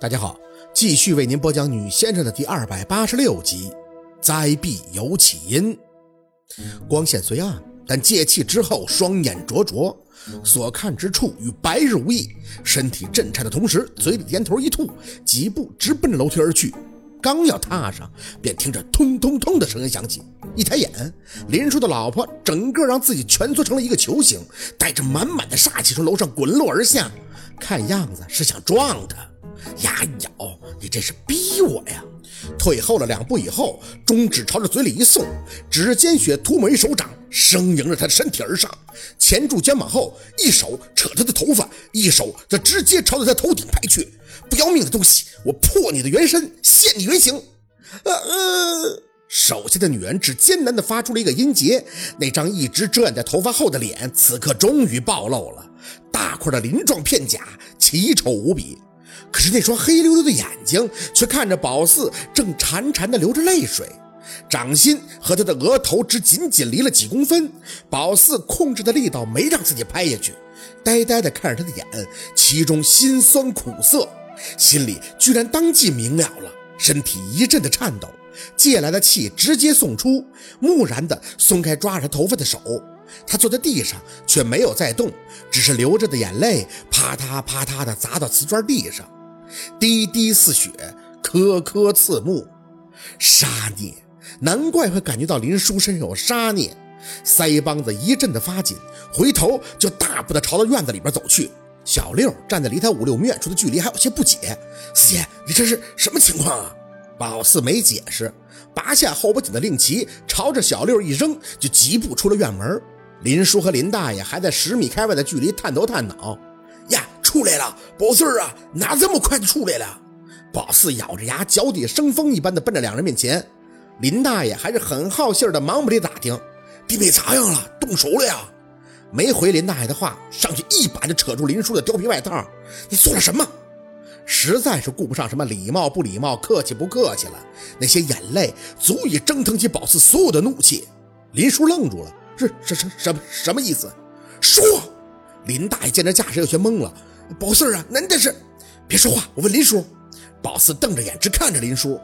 大家好，继续为您播讲《女先生》的第二百八十六集。灾必有起因。光线虽暗，但借气之后，双眼灼灼，所看之处与白日无异。身体震颤的同时，嘴里烟头一吐，几步直奔着楼梯而去。刚要踏上，便听着“通通通”的声音响起。一抬眼，林叔的老婆整个让自己蜷缩成了一个球形，带着满满的煞气从楼上滚落而下，看样子是想撞他。牙咬，你这是逼我呀！退后了两步以后，中指朝着嘴里一送，指尖血涂抹一手掌，生迎着他的身体而上，钳住肩膀后，一手扯他的头发，一手则直接朝着他头顶拍去。不要命的东西，我破你的元神，现你原形！呃呃，手下的女人只艰难地发出了一个音节，那张一直遮掩在头发后的脸，此刻终于暴露了，大块的鳞状片甲，奇丑无比。可是那双黑溜溜的眼睛却看着宝四，正潺潺地流着泪水，掌心和他的额头只仅仅离了几公分。宝四控制的力道没让自己拍下去，呆呆地看着他的眼，其中心酸苦涩，心里居然当即明了了，身体一阵的颤抖，借来的气直接送出，木然地松开抓着他头发的手。他坐在地上却没有再动，只是流着的眼泪啪嗒啪嗒地砸到瓷砖地上。滴滴似血，颗颗刺目，杀孽！难怪会感觉到林叔身上有杀孽，腮帮子一阵的发紧，回头就大步的朝着院子里边走去。小六站在离他五六米远处的距离，还有些不解：“四爷，你这是什么情况啊？”宝四没解释，拔下后脖颈的令旗，朝着小六一扔，就疾步出了院门。林叔和林大爷还在十米开外的距离探头探脑。出来了，宝四啊，哪这么快就出来了？宝四咬着牙，脚底生风一般的奔着两人面前。林大爷还是很好信的，忙不里打听弟妹咋样了，动手了呀？没回林大爷的话，上去一把就扯住林叔的貂皮外套。你做了什么？实在是顾不上什么礼貌不礼貌，客气不客气了。那些眼泪足以蒸腾起宝四所有的怒气。林叔愣住了，是什什什么什么意思？说。林大爷见这架势，有些懵了。宝四儿啊，难的是，别说话，我问林叔。宝四瞪着眼，直看着林叔。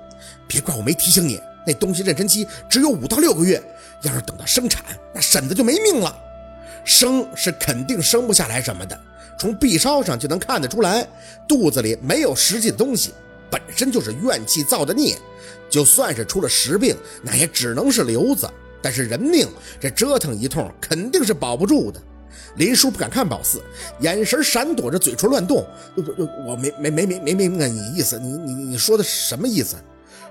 别怪我没提醒你，那东西妊娠期只有五到六个月，要是等到生产，那婶子就没命了。生是肯定生不下来什么的，从臂梢上就能看得出来，肚子里没有实际的东西，本身就是怨气造的孽。就算是出了实病，那也只能是瘤子。但是人命这折腾一通，肯定是保不住的。林叔不敢看宝四，眼神闪躲着，嘴唇乱动。我没没没没没明白你意思，你你你说的什么意思？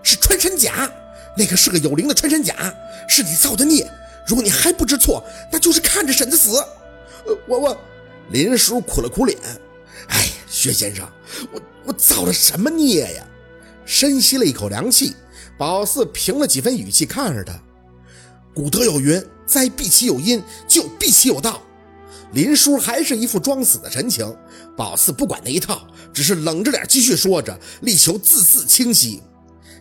是穿山甲，那个是个有灵的穿山甲，是你造的孽。如果你还不知错，那就是看着婶子死。我我，林叔苦了苦脸。哎，薛先生，我我造了什么孽呀？深吸了一口凉气，宝四平了几分语气看着他。古德有云：灾必其有因，救必其有道。林叔还是一副装死的神情，宝四不管那一套，只是冷着脸继续说着，力求字字清晰。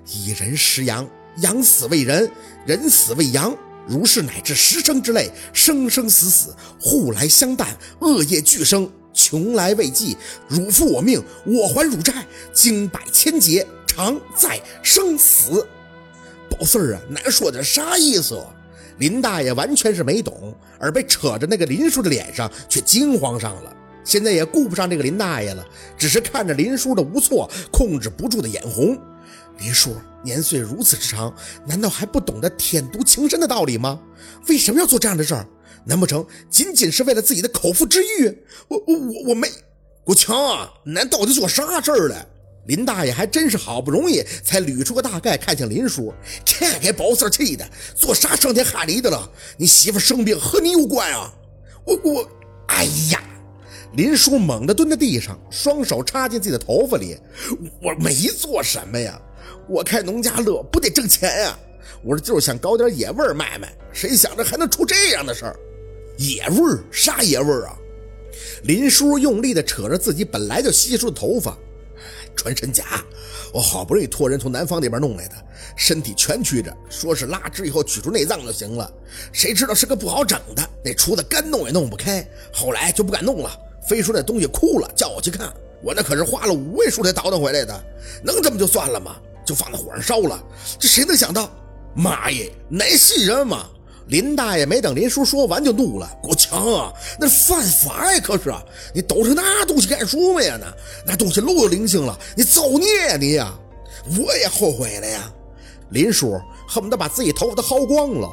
以人食羊，羊死为人，人死为羊，如是乃至十生之类，生生死死，互来相啖，恶业俱生，穷来未济，汝负我命，我还汝债，经百千劫，常在生死。宝四儿啊，难说点啥意思？林大爷完全是没懂，而被扯着那个林叔的脸上却惊慌上了。现在也顾不上这个林大爷了，只是看着林叔的无措，控制不住的眼红。林叔年岁如此之长，难道还不懂得舔犊情深的道理吗？为什么要做这样的事儿？难不成仅仅是为了自己的口腹之欲？我我我没，国强啊，难道底做啥事儿了？林大爷还真是好不容易才捋出个大概，看向林叔，这给宝四气的，做啥伤天害理的了？你媳妇生病和你有关啊？我我，哎呀！林叔猛地蹲在地上，双手插进自己的头发里，我没做什么呀，我开农家乐不得挣钱呀？我这就是想搞点野味卖卖，谁想着还能出这样的事儿？野味啥野味啊？林叔用力地扯着自己本来就稀疏的头发。穿山甲，我好不容易托人从南方那边弄来的，身体蜷曲着，说是拉直以后取出内脏就行了。谁知道是个不好整的，那厨子干弄也弄不开，后来就不敢弄了，非说那东西枯了，叫我去看。我那可是花了五位数才倒腾回来的，能这么就算了吗？就放在火上烧了，这谁能想到？妈耶，那是人吗？林大爷没等林叔说完就怒了：“国啊，那犯法呀！可是你抖成那东西干什么呀？那那东西漏有灵性了，你造孽呀你呀！我也后悔了呀。”林叔恨不得把自己头发都薅光了。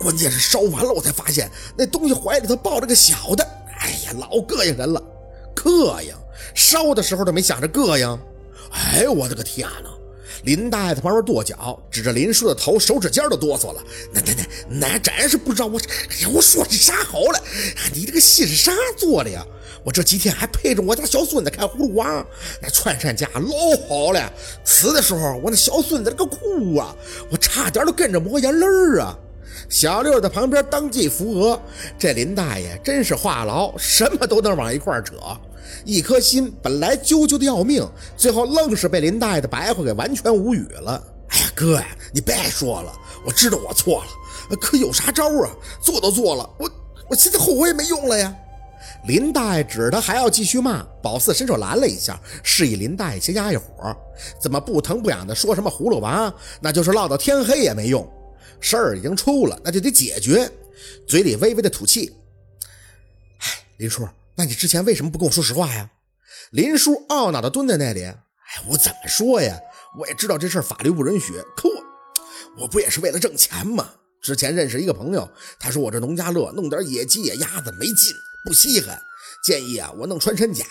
关键是烧完了，我才发现那东西怀里头抱着个小的。哎呀，老膈应人了，膈应！烧的时候都没想着膈应。哎，我的个天哪！林大爷在旁边跺脚，指着林叔的头，手指尖都哆嗦了。那那那那真是不知道我，哎呀，我说的啥好了？你这个戏是啥做的呀？我这几天还陪着我家小孙子看葫芦娃，那穿山甲老好了。死的时候，我那小孙子那个哭啊，我差点都跟着抹眼泪啊。小六在旁边当即扶额，这林大爷真是话痨，什么都能往一块扯。一颗心本来揪揪的要命，最后愣是被林大爷的白话给完全无语了。哎呀，哥呀，你别说了，我知道我错了，可有啥招啊？做都做了，我我现在后悔也没用了呀。林大爷指着他还要继续骂，宝四伸手拦了一下，示意林大爷先压一火。怎么不疼不痒的说什么葫芦娃？那就是唠到天黑也没用。事儿已经出了，那就得解决。嘴里微微的吐气。哎，林叔。那你之前为什么不跟我说实话呀？林叔懊恼的蹲在那里。哎，我怎么说呀？我也知道这事儿法律不允许，可我我不也是为了挣钱吗？之前认识一个朋友，他说我这农家乐弄点野鸡野鸭子没劲，不稀罕，建议啊我弄穿山甲，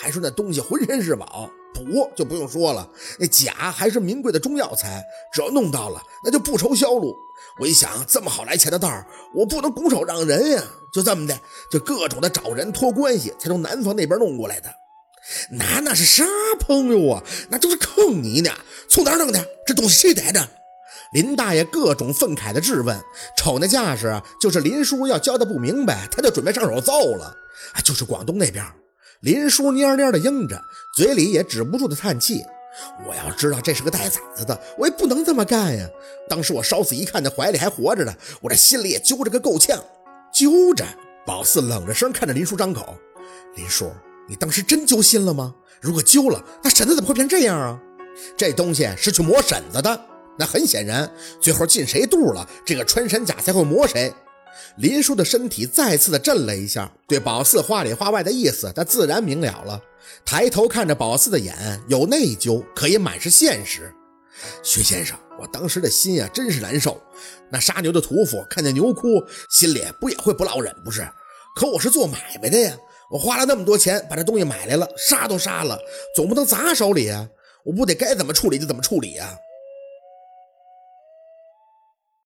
还说那东西浑身是宝，补就不用说了，那甲还是名贵的中药材，只要弄到了，那就不愁销路。我一想，这么好来钱的道，我不能拱手让人呀！就这么的，就各种的找人托关系，才从南方那边弄过来的。那那是啥朋友啊？那就是坑你呢！从哪儿弄的？这东西谁带着？林大爷各种愤慨的质问，瞅那架势，就是林叔要交代不明白，他就准备上手揍了。就是广东那边。林叔蔫蔫的应着，嘴里也止不住的叹气。我要知道这是个带崽子的，我也不能这么干呀！当时我烧死一看，那怀里还活着呢，我这心里也揪着个够呛。揪着，宝四冷着声看着林叔张口：“林叔，你当时真揪心了吗？如果揪了，那婶子怎么会变这样啊？这东西是去磨婶子的，那很显然，最后进谁肚了，这个穿山甲才会磨谁。”林叔的身体再次的震了一下，对宝四话里话外的意思，他自然明了了。抬头看着宝四的眼，有内疚，可也满是现实。薛先生，我当时的心呀，真是难受。那杀牛的屠夫看见牛哭，心里不也会不落忍不是？可我是做买卖的呀，我花了那么多钱把这东西买来了，杀都杀了，总不能砸手里啊！我不得该怎么处理就怎么处理啊！